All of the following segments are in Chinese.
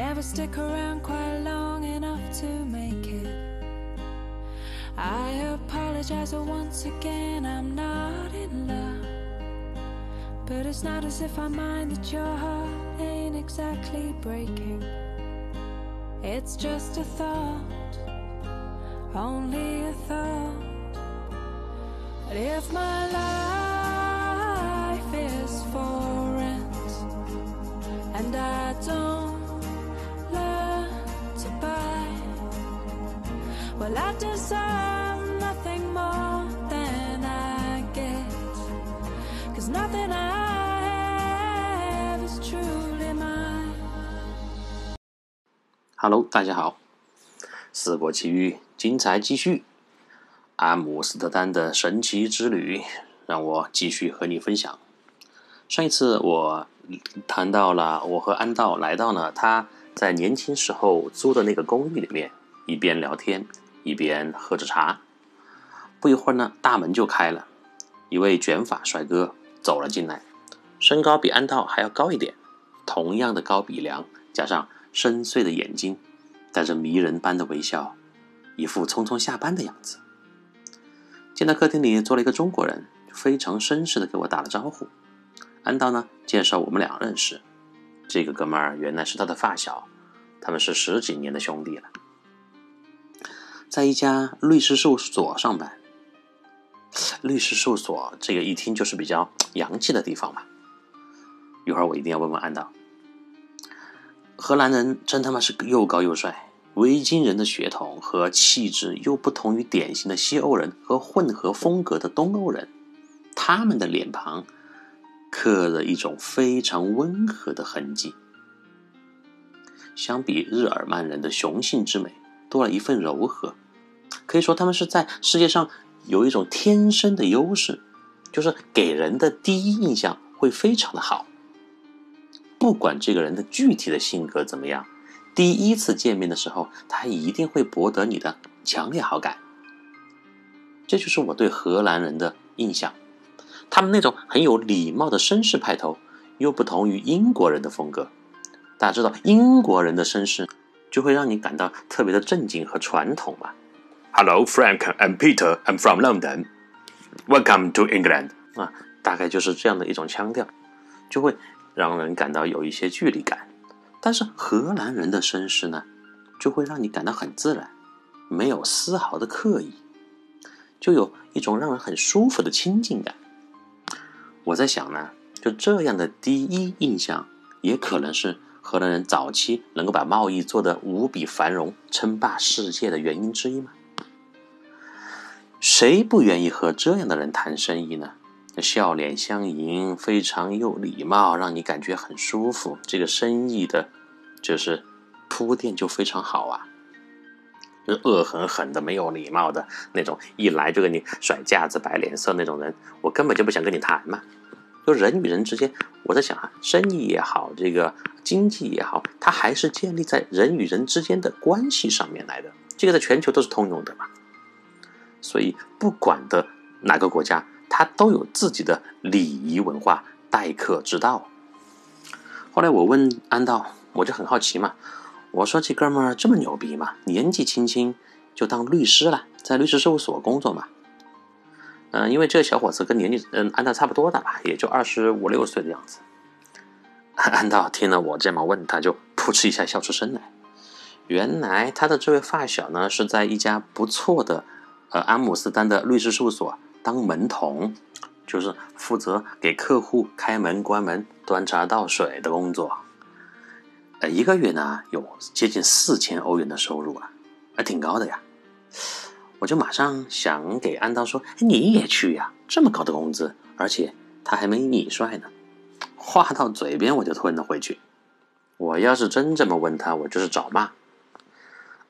never stick around quite long enough to make it. I apologize once again, I'm not in love. But it's not as if I mind that your heart ain't exactly breaking. It's just a thought, only a thought. But if my life is for rent and I don't Deserve nothing more than I get. Cause nothing I have is truly mine. Hello，大家好，《四国奇遇》精彩继续。阿姆斯特丹的神奇之旅，让我继续和你分享。上一次我谈到了，我和安道来到了他在年轻时候租的那个公寓里面，一边聊天一边喝着茶。不一会儿呢，大门就开了，一位卷发帅哥走了进来，身高比安道还要高一点，同样的高鼻梁，加上深邃的眼睛，带着迷人般的微笑，一副匆匆下班的样子。见到客厅里坐了一个中国人，非常绅士的给我打了招呼。安道呢，介绍我们俩认识。这个哥们儿原来是他的发小，他们是十几年的兄弟了，在一家律师事务所上班。律师事务所这个一听就是比较洋气的地方嘛。一会儿我一定要问问安导。荷兰人真他妈是又高又帅。维京人的血统和气质又不同于典型的西欧人和混合风格的东欧人，他们的脸庞刻着一种非常温和的痕迹，相比日耳曼人的雄性之美，多了一份柔和。可以说，他们是在世界上有一种天生的优势，就是给人的第一印象会非常的好，不管这个人的具体的性格怎么样。第一次见面的时候，他一定会博得你的强烈好感。这就是我对荷兰人的印象。他们那种很有礼貌的绅士派头，又不同于英国人的风格。大家知道，英国人的绅士就会让你感到特别的正经和传统嘛。Hello, Frank and Peter. I'm from London. Welcome to England. 啊，大概就是这样的一种腔调，就会让人感到有一些距离感。但是荷兰人的绅士呢，就会让你感到很自然，没有丝毫的刻意，就有一种让人很舒服的亲近感。我在想呢，就这样的第一印象，也可能是荷兰人早期能够把贸易做得无比繁荣、称霸世界的原因之一吗？谁不愿意和这样的人谈生意呢？笑脸相迎，非常有礼貌，让你感觉很舒服。这个生意的，就是铺垫就非常好啊。恶狠狠的、没有礼貌的那种，一来就给你甩架子、摆脸色那种人，我根本就不想跟你谈嘛。就人与人之间，我在想啊，生意也好，这个经济也好，它还是建立在人与人之间的关系上面来的。这个在全球都是通用的嘛。所以，不管的哪个国家。他都有自己的礼仪文化、待客之道。后来我问安道，我就很好奇嘛，我说这哥们儿这么牛逼嘛，年纪轻轻就当律师了，在律师事务所工作嘛。嗯，因为这个小伙子跟年纪嗯安道差不多大吧，也就二十五六岁的样子。安道听了我这么问，他就噗嗤一下笑出声来。原来他的这位发小呢，是在一家不错的呃阿姆斯丹的律师事务所。当门童，就是负责给客户开门、关门、端茶倒水的工作。呃，一个月呢有接近四千欧元的收入啊，还挺高的呀。我就马上想给安道说：“你也去呀，这么高的工资，而且他还没你帅呢。”话到嘴边我就吞了回去。我要是真这么问他，我就是找骂。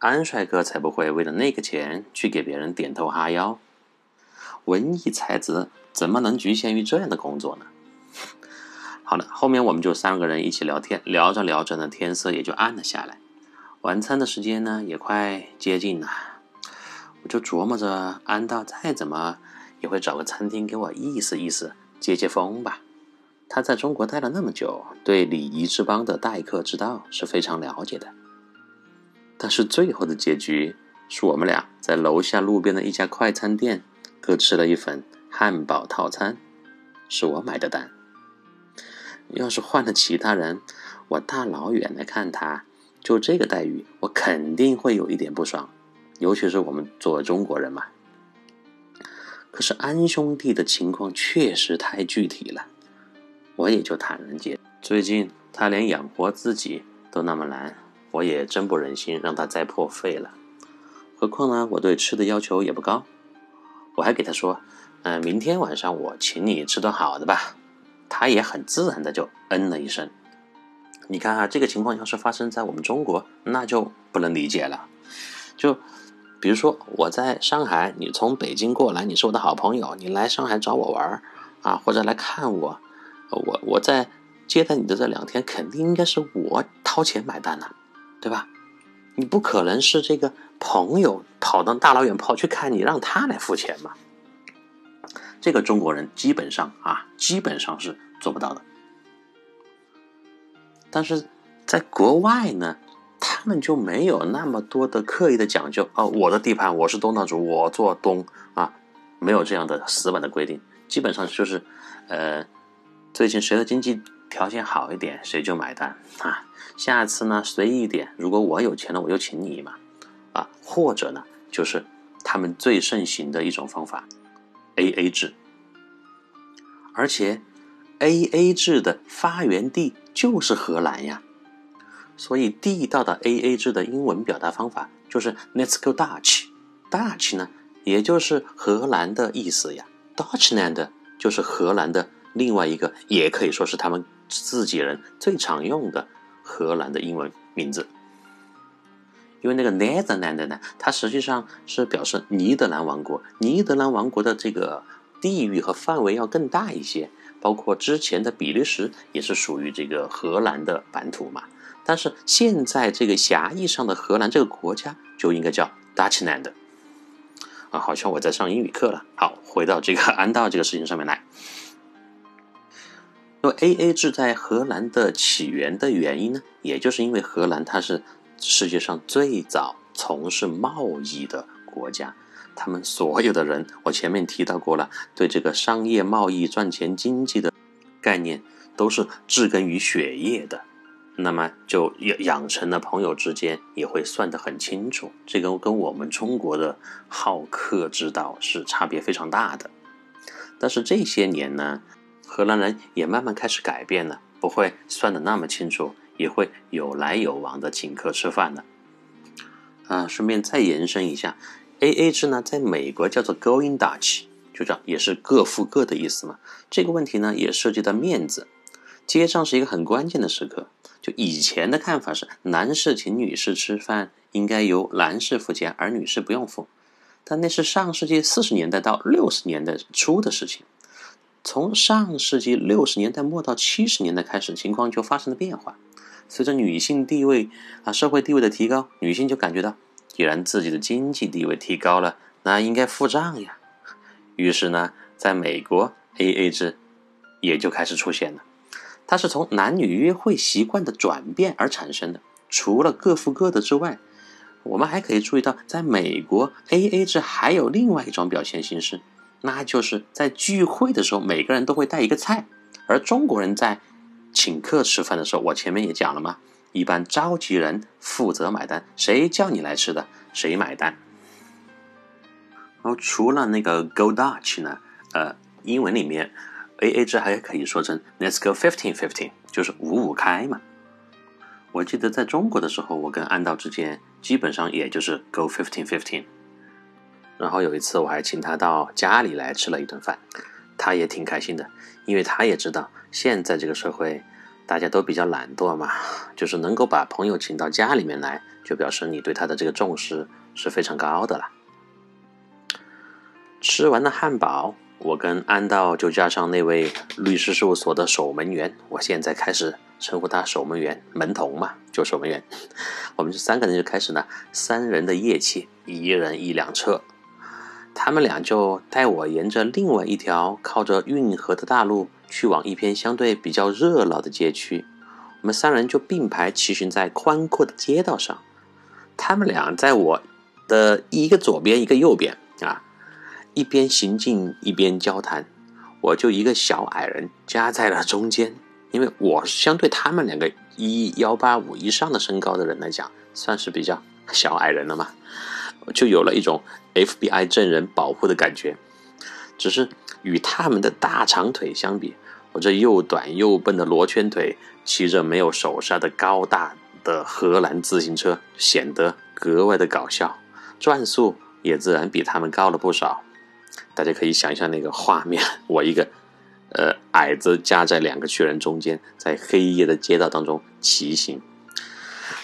安帅哥才不会为了那个钱去给别人点头哈腰。文艺才子怎么能局限于这样的工作呢？好了，后面我们就三个人一起聊天，聊着聊着呢，天色也就暗了下来，晚餐的时间呢也快接近了。我就琢磨着，安道再怎么也会找个餐厅给我意思意思，接接风吧。他在中国待了那么久，对礼仪之邦的待客之道是非常了解的。但是最后的结局是我们俩在楼下路边的一家快餐店各吃了一份汉堡套餐，是我买的单。要是换了其他人，我大老远来看他，就这个待遇，我肯定会有一点不爽。尤其是我们作为中国人嘛。可是安兄弟的情况确实太具体了。我也就坦然接。最近他连养活自己都那么难，我也真不忍心让他再破费了。何况呢，我对吃的要求也不高。我还给他说：“嗯，明天晚上我请你吃顿好的吧。”他也很自然的就嗯了一声。你看啊，这个情况要是发生在我们中国，那就不能理解了。就比如说我在上海，你从北京过来，你是我的好朋友，你来上海找我玩啊，或者来看我。我我在接待你的这两天，肯定应该是我掏钱买单呐，对吧？你不可能是这个朋友跑到大老远跑去看你，让他来付钱嘛？这个中国人基本上啊，基本上是做不到的。但是在国外呢，他们就没有那么多的刻意的讲究啊，我的地盘我是东道主，我做东啊，没有这样的死板的规定，基本上就是呃。最近谁的经济条件好一点，谁就买单啊！下次呢随意一点，如果我有钱了，我就请你嘛，啊，或者呢就是他们最盛行的一种方法，A A 制。而且 A A 制的发源地就是荷兰呀，所以地道的 A A 制的英文表达方法就是 Let's go Dutch。Dutch 呢也就是荷兰的意思呀，Dutchland 就是荷兰的。另外一个也可以说是他们自己人最常用的荷兰的英文名字，因为那个 Netherlands 呢，它实际上是表示尼德兰王国。尼德兰王国的这个地域和范围要更大一些，包括之前的比利时也是属于这个荷兰的版图嘛。但是现在这个狭义上的荷兰这个国家就应该叫 Dutchland 啊，好像我在上英语课了。好，回到这个安道这个事情上面来。因为 A A 制在荷兰的起源的原因呢，也就是因为荷兰它是世界上最早从事贸易的国家，他们所有的人，我前面提到过了，对这个商业贸易赚钱经济的概念都是植根于血液的，那么就养养成了朋友之间也会算得很清楚，这个跟我们中国的好客之道是差别非常大的，但是这些年呢。荷兰人也慢慢开始改变了，不会算的那么清楚，也会有来有往的请客吃饭了。啊，顺便再延伸一下，A A 制呢，在美国叫做 Going Dutch，就这样，也是各付各的意思嘛。这个问题呢，也涉及到面子，结账是一个很关键的时刻。就以前的看法是，男士请女士吃饭，应该由男士付钱，而女士不用付。但那是上世纪四十年代到六十年代初的事情。从上世纪六十年代末到七十年代开始，情况就发生了变化。随着女性地位啊社会地位的提高，女性就感觉到，既然自己的经济地位提高了，那应该付账呀。于是呢，在美国，A A 制也就开始出现了。它是从男女约会习惯的转变而产生的。除了各付各的之外，我们还可以注意到，在美国，A A 制还有另外一种表现形式。那就是在聚会的时候，每个人都会带一个菜，而中国人在请客吃饭的时候，我前面也讲了嘛，一般召集人负责买单，谁叫你来吃的，谁买单。然后除了那个 Go Dutch 呢，呃，英文里面 A A 制还可以说成 Let's go fifteen fifteen，就是五五开嘛。我记得在中国的时候，我跟安道之间基本上也就是 Go fifteen fifteen。然后有一次，我还请他到家里来吃了一顿饭，他也挺开心的，因为他也知道现在这个社会大家都比较懒惰嘛，就是能够把朋友请到家里面来，就表示你对他的这个重视是非常高的了。吃完了汉堡，我跟安道就加上那位律师事务所的守门员，我现在开始称呼他守门员门童嘛，就守门员，我们这三个人就开始呢三人的夜骑，一人一辆车。他们俩就带我沿着另外一条靠着运河的大路，去往一片相对比较热闹的街区。我们三人就并排骑行在宽阔的街道上，他们俩在我的一个左边，一个右边啊，一边行进一边交谈。我就一个小矮人夹在了中间，因为我相对他们两个一幺八五以上的身高的人来讲，算是比较小矮人了嘛。就有了一种 FBI 证人保护的感觉，只是与他们的大长腿相比，我这又短又笨的罗圈腿骑着没有手刹的高大的荷兰自行车，显得格外的搞笑，转速也自然比他们高了不少。大家可以想象那个画面：我一个呃矮子夹在两个巨人中间，在黑夜的街道当中骑行。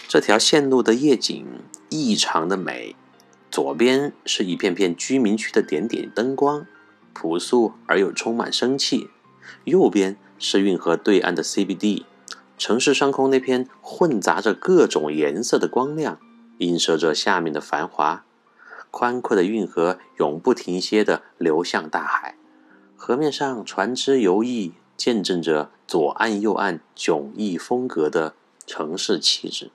这条线路的夜景异常的美。左边是一片片居民区的点点灯光，朴素而又充满生气；右边是运河对岸的 CBD，城市上空那片混杂着各种颜色的光亮，映射着下面的繁华。宽阔的运河永不停歇地流向大海，河面上船只游弋，见证着左岸右岸迥异风格的城市气质。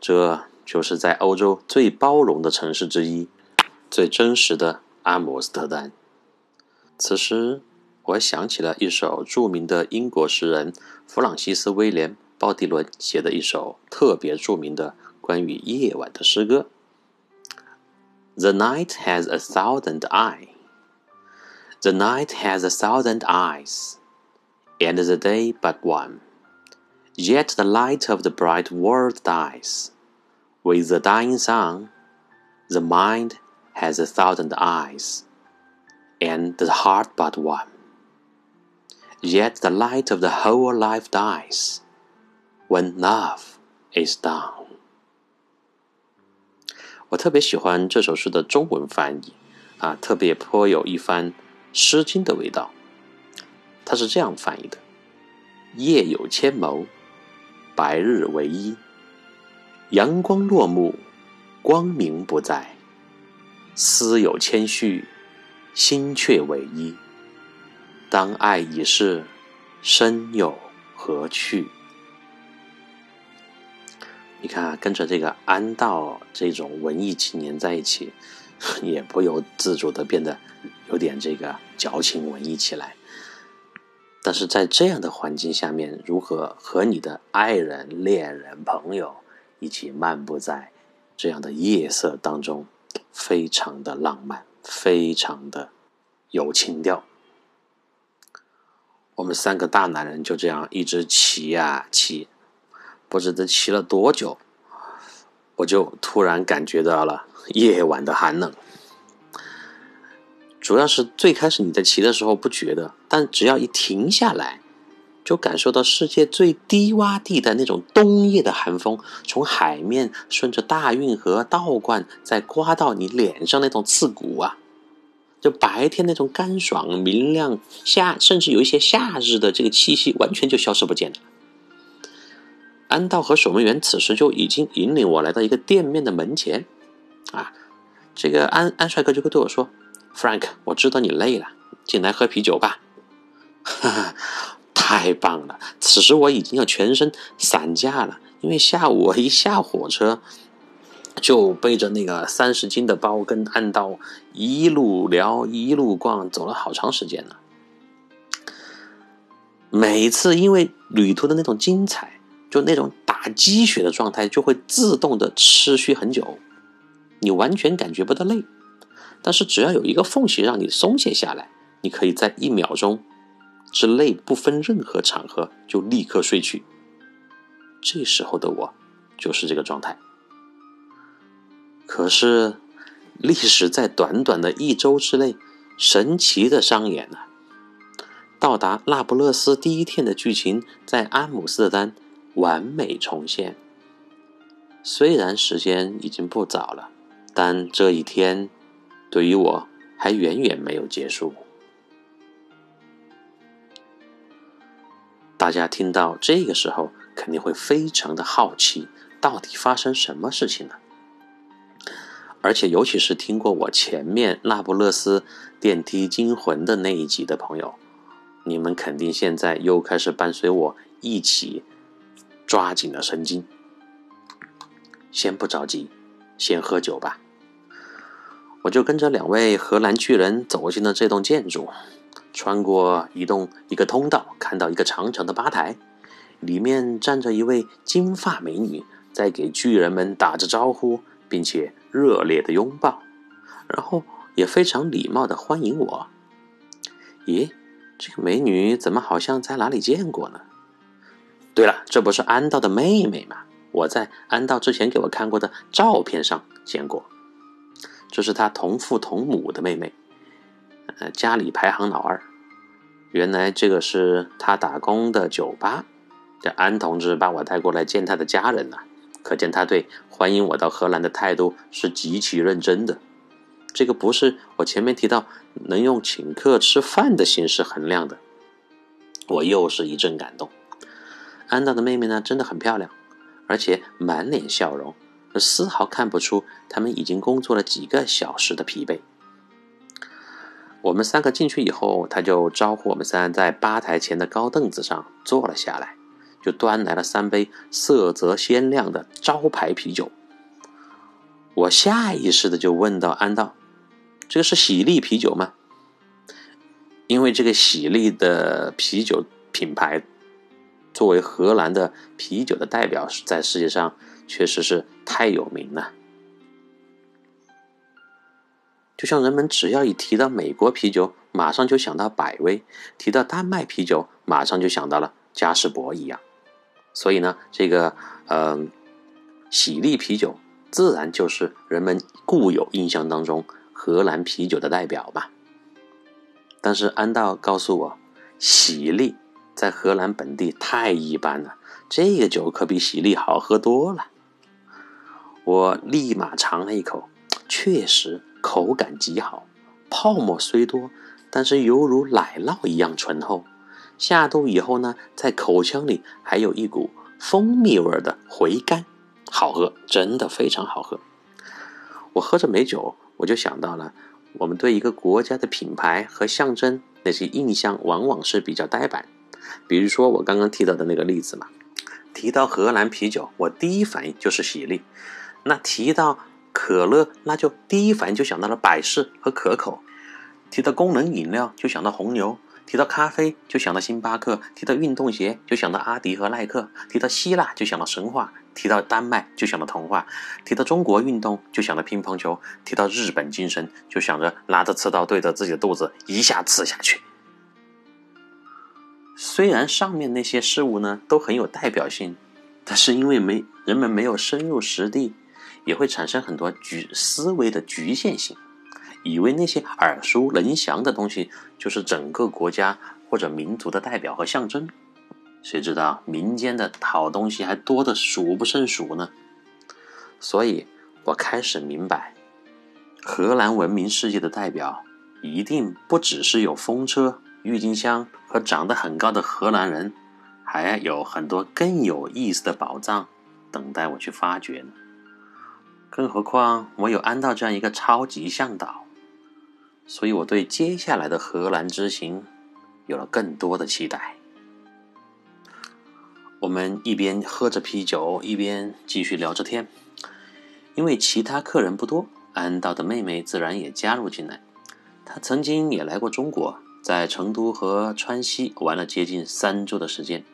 这。就是在欧洲最包容的城市之一，最真实的阿姆斯特丹。此时，我想起了一首著名的英国诗人弗朗西斯·威廉·鲍迪伦写的一首特别著名的关于夜晚的诗歌：“The night has a thousand eyes, the night has a thousand eyes, and the day but one. Yet the light of the bright world dies.” With the dying sun, the mind has a thousand eyes, and the heart but one. Yet the light of the whole life dies when love is done. 我特别喜欢这首诗的中文翻译，啊，特别颇有一番《诗经》的味道。它是这样翻译的：“夜有千谋，白日为一。” 阳光落幕，光明不在；思有千绪，心却唯一。当爱已逝，生有何去？你看，跟着这个安道这种文艺青年在一起，也不由自主的变得有点这个矫情文艺起来。但是在这样的环境下面，如何和你的爱人、恋人、朋友？一起漫步在这样的夜色当中，非常的浪漫，非常的有情调。我们三个大男人就这样一直骑呀骑，不知道骑了多久，我就突然感觉到了夜晚的寒冷。主要是最开始你在骑的时候不觉得，但只要一停下来。就感受到世界最低洼地带那种冬夜的寒风，从海面顺着大运河倒灌，再刮到你脸上那种刺骨啊！就白天那种干爽明亮，夏甚至有一些夏日的这个气息，完全就消失不见了。安道和守门员此时就已经引领我来到一个店面的门前，啊，这个安安帅哥就会对我说：“Frank，我知道你累了，进来喝啤酒吧。”哈哈。太棒了！此时我已经要全身散架了，因为下午我一下火车，就背着那个三十斤的包跟暗道一路聊一路逛，走了好长时间了。每次因为旅途的那种精彩，就那种打鸡血的状态，就会自动的持续很久，你完全感觉不到累。但是只要有一个缝隙让你松懈下来，你可以在一秒钟。之类不分任何场合就立刻睡去。这时候的我就是这个状态。可是历史在短短的一周之内神奇的上演了。到达那不勒斯第一天的剧情在阿姆斯特丹完美重现。虽然时间已经不早了，但这一天对于我还远远没有结束。大家听到这个时候，肯定会非常的好奇，到底发生什么事情了？而且尤其是听过我前面那不勒斯电梯惊魂的那一集的朋友，你们肯定现在又开始伴随我一起抓紧了神经。先不着急，先喝酒吧。我就跟着两位荷兰巨人走进了这栋建筑，穿过一栋一个通道，看到一个长长的吧台，里面站着一位金发美女，在给巨人们打着招呼，并且热烈的拥抱，然后也非常礼貌的欢迎我。咦，这个美女怎么好像在哪里见过呢？对了，这不是安道的妹妹吗？我在安道之前给我看过的照片上见过。这是他同父同母的妹妹，呃，家里排行老二。原来这个是他打工的酒吧。这安同志把我带过来见他的家人呢，可见他对欢迎我到荷兰的态度是极其认真的。这个不是我前面提到能用请客吃饭的形式衡量的。我又是一阵感动。安娜的妹妹呢，真的很漂亮，而且满脸笑容。丝毫看不出他们已经工作了几个小时的疲惫。我们三个进去以后，他就招呼我们三人在吧台前的高凳子上坐了下来，就端来了三杯色泽鲜亮的招牌啤酒。我下意识的就问到安道：“这个是喜力啤酒吗？”因为这个喜力的啤酒品牌作为荷兰的啤酒的代表，在世界上。确实是太有名了，就像人们只要一提到美国啤酒，马上就想到百威；提到丹麦啤酒，马上就想到了嘉士伯一样。所以呢，这个嗯，喜力啤酒自然就是人们固有印象当中荷兰啤酒的代表吧。但是安道告诉我，喜力在荷兰本地太一般了，这个酒可比喜力好喝多了。我立马尝了一口，确实口感极好，泡沫虽多，但是犹如奶酪一样醇厚。下肚以后呢，在口腔里还有一股蜂蜜味的回甘，好喝，真的非常好喝。我喝着美酒，我就想到了，我们对一个国家的品牌和象征那些印象，往往是比较呆板。比如说我刚刚提到的那个例子嘛，提到荷兰啤酒，我第一反应就是喜力。那提到可乐，那就第一反应就想到了百事和可口；提到功能饮料，就想到红牛；提到咖啡，就想到星巴克；提到运动鞋，就想到阿迪和耐克；提到希腊，就想到神话；提到丹麦，就想到童话；提到中国运动，就想到乒乓球；提到日本精神，就想着拿着刺刀对着自己的肚子一下刺下去。虽然上面那些事物呢都很有代表性，但是因为没人们没有深入实地。也会产生很多局思维的局限性，以为那些耳熟能详的东西就是整个国家或者民族的代表和象征，谁知道民间的好东西还多得数不胜数呢？所以我开始明白，荷兰文明世界的代表一定不只是有风车、郁金香和长得很高的荷兰人，还有很多更有意思的宝藏等待我去发掘呢。更何况我有安道这样一个超级向导，所以我对接下来的荷兰之行有了更多的期待。我们一边喝着啤酒，一边继续聊着天。因为其他客人不多，安道的妹妹自然也加入进来。她曾经也来过中国，在成都和川西玩了接近三周的时间。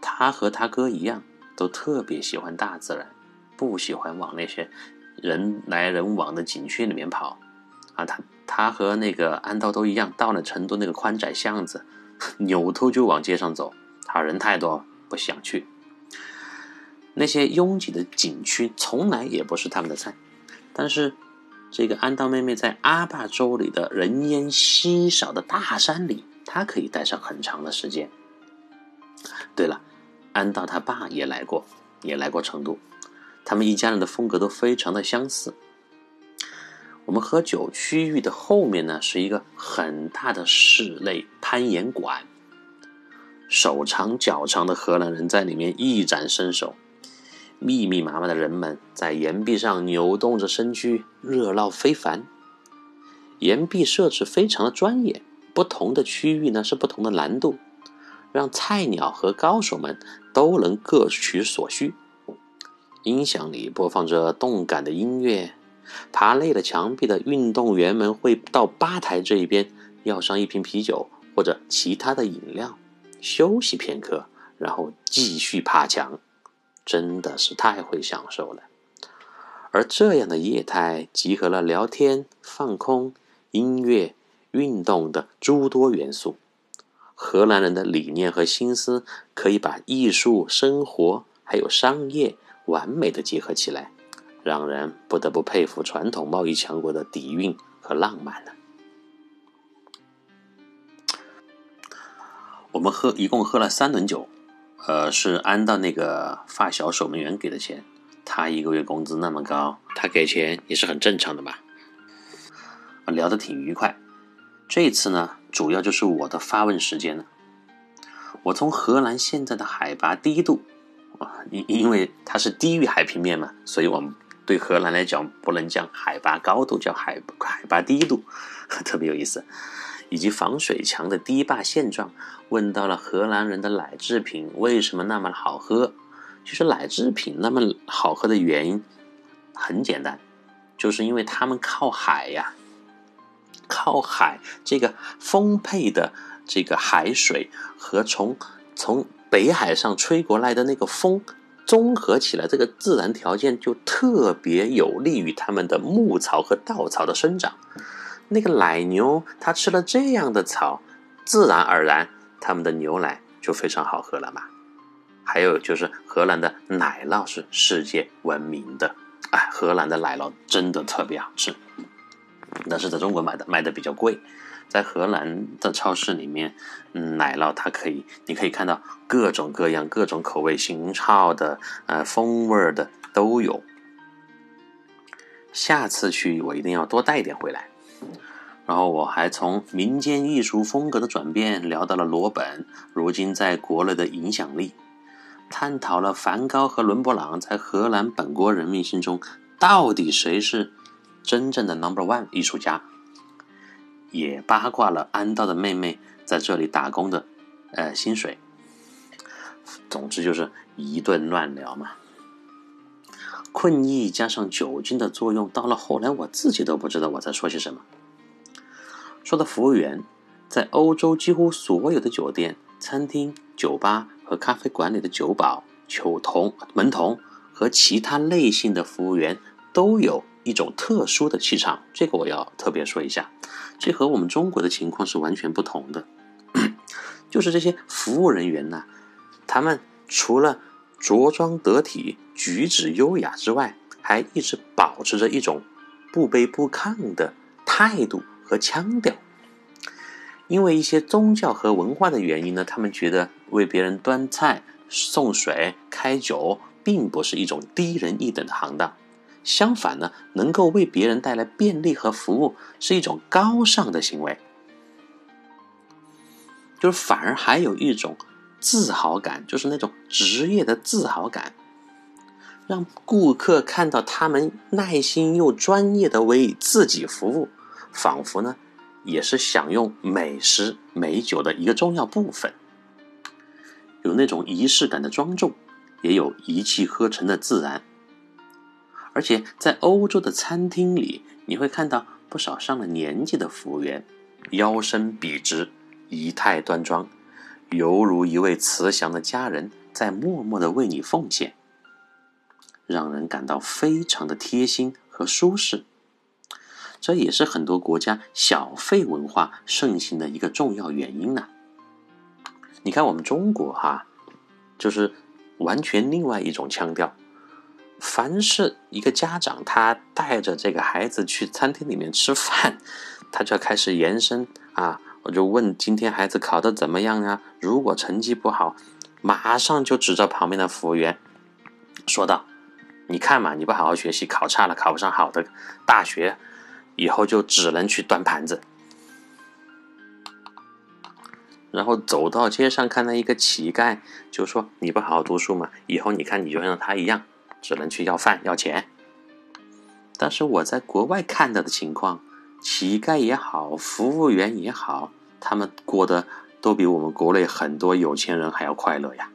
她和他哥一样，都特别喜欢大自然。不喜欢往那些人来人往的景区里面跑，啊，他他和那个安道都一样，到了成都那个宽窄巷子，扭头就往街上走，他人太多不想去。那些拥挤的景区从来也不是他们的菜，但是这个安道妹妹在阿坝州里的人烟稀少的大山里，她可以待上很长的时间。对了，安道他爸也来过，也来过成都。他们一家人的风格都非常的相似。我们喝酒区域的后面呢，是一个很大的室内攀岩馆，手长脚长的荷兰人在里面一展身手。密密麻麻的人们在岩壁上扭动着身躯，热闹非凡。岩壁设置非常的专业，不同的区域呢是不同的难度，让菜鸟和高手们都能各取所需。音响里播放着动感的音乐，爬累了墙壁的运动员们会到吧台这一边要上一瓶啤酒或者其他的饮料，休息片刻，然后继续爬墙。真的是太会享受了。而这样的业态集合了聊天、放空、音乐、运动的诸多元素。荷兰人的理念和心思可以把艺术、生活还有商业。完美的结合起来，让人不得不佩服传统贸易强国的底蕴和浪漫呢。我们喝一共喝了三轮酒，呃，是按照那个发小守门员给的钱。他一个月工资那么高，他给钱也是很正常的吧。聊得挺愉快。这次呢，主要就是我的发问时间了。我从荷兰现在的海拔低度。啊因因为它是低于海平面嘛，所以我们对荷兰来讲不能叫海拔高度，叫海海拔低度，特别有意思。以及防水墙的堤坝现状，问到了荷兰人的奶制品为什么那么好喝。其实奶制品那么好喝的原因很简单，就是因为他们靠海呀，靠海这个丰沛的这个海水和从从。北海上吹过来的那个风，综合起来，这个自然条件就特别有利于它们的牧草和稻草的生长。那个奶牛，它吃了这样的草，自然而然，它们的牛奶就非常好喝了嘛。还有就是荷兰的奶酪是世界闻名的，哎，荷兰的奶酪真的特别好吃，但是在中国买的卖的比较贵。在荷兰的超市里面，嗯，奶酪它可以，你可以看到各种各样、各种口味、型号的、呃，风味的都有。下次去我一定要多带一点回来。然后我还从民间艺术风格的转变聊到了罗本如今在国内的影响力，探讨了梵高和伦勃朗在荷兰本国人民心中到底谁是真正的 Number One 艺术家。也八卦了安道的妹妹在这里打工的，呃，薪水。总之就是一顿乱聊嘛。困意加上酒精的作用，到了后来我自己都不知道我在说些什么。说到服务员，在欧洲几乎所有的酒店、餐厅、酒吧和咖啡馆里的酒保、酒童、门童和其他类型的服务员都有。一种特殊的气场，这个我要特别说一下，这和我们中国的情况是完全不同的。就是这些服务人员呢，他们除了着装得体、举止优雅之外，还一直保持着一种不卑不亢的态度和腔调。因为一些宗教和文化的原因呢，他们觉得为别人端菜、送水、开酒，并不是一种低人一等的行当。相反呢，能够为别人带来便利和服务是一种高尚的行为，就是反而还有一种自豪感，就是那种职业的自豪感，让顾客看到他们耐心又专业的为自己服务，仿佛呢也是享用美食美酒的一个重要部分，有那种仪式感的庄重，也有一气呵成的自然。而且在欧洲的餐厅里，你会看到不少上了年纪的服务员，腰身笔直，仪态端庄，犹如一位慈祥的家人在默默的为你奉献，让人感到非常的贴心和舒适。这也是很多国家小费文化盛行的一个重要原因呢。你看我们中国哈，就是完全另外一种腔调。凡是一个家长，他带着这个孩子去餐厅里面吃饭，他就要开始延伸啊，我就问今天孩子考的怎么样呀？如果成绩不好，马上就指着旁边的服务员说道：“你看嘛，你不好好学习，考差了，考不上好的大学，以后就只能去端盘子。”然后走到街上看到一个乞丐，就说：“你不好好读书嘛，以后你看你就像他一样。”只能去要饭要钱。但是我在国外看到的情况，乞丐也好，服务员也好，他们过得都比我们国内很多有钱人还要快乐呀。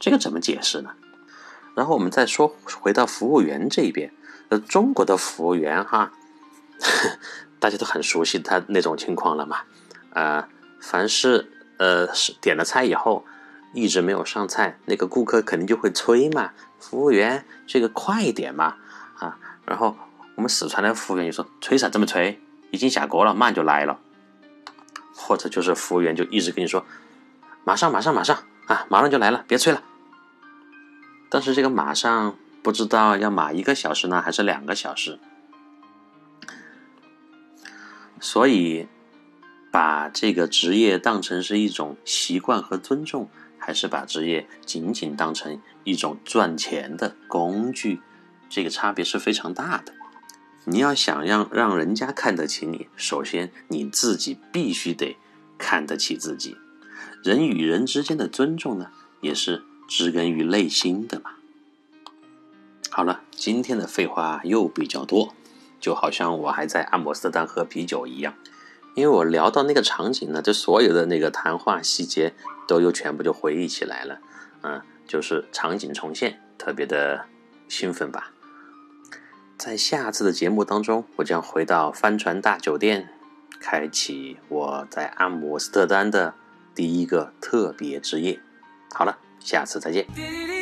这个怎么解释呢？然后我们再说回到服务员这边，呃，中国的服务员哈，大家都很熟悉他那种情况了嘛。啊，凡是呃点了菜以后，一直没有上菜，那个顾客肯定就会催嘛，服务员这个快一点嘛，啊，然后。我们四川的服务员就说：“催啥这么催？已经下锅了，马上就来了。”或者就是服务员就一直跟你说：“马上，马上，马上啊，马上就来了，别催了。”但是这个马上不知道要马一个小时呢，还是两个小时。所以，把这个职业当成是一种习惯和尊重，还是把职业仅仅当成一种赚钱的工具，这个差别是非常大的。你要想让让人家看得起你，首先你自己必须得看得起自己。人与人之间的尊重呢，也是植根于内心的嘛。好了，今天的废话又比较多，就好像我还在阿姆斯特丹喝啤酒一样。因为我聊到那个场景呢，就所有的那个谈话细节都又全部就回忆起来了，嗯，就是场景重现，特别的兴奋吧。在下次的节目当中，我将回到帆船大酒店，开启我在阿姆斯特丹的第一个特别之夜。好了，下次再见。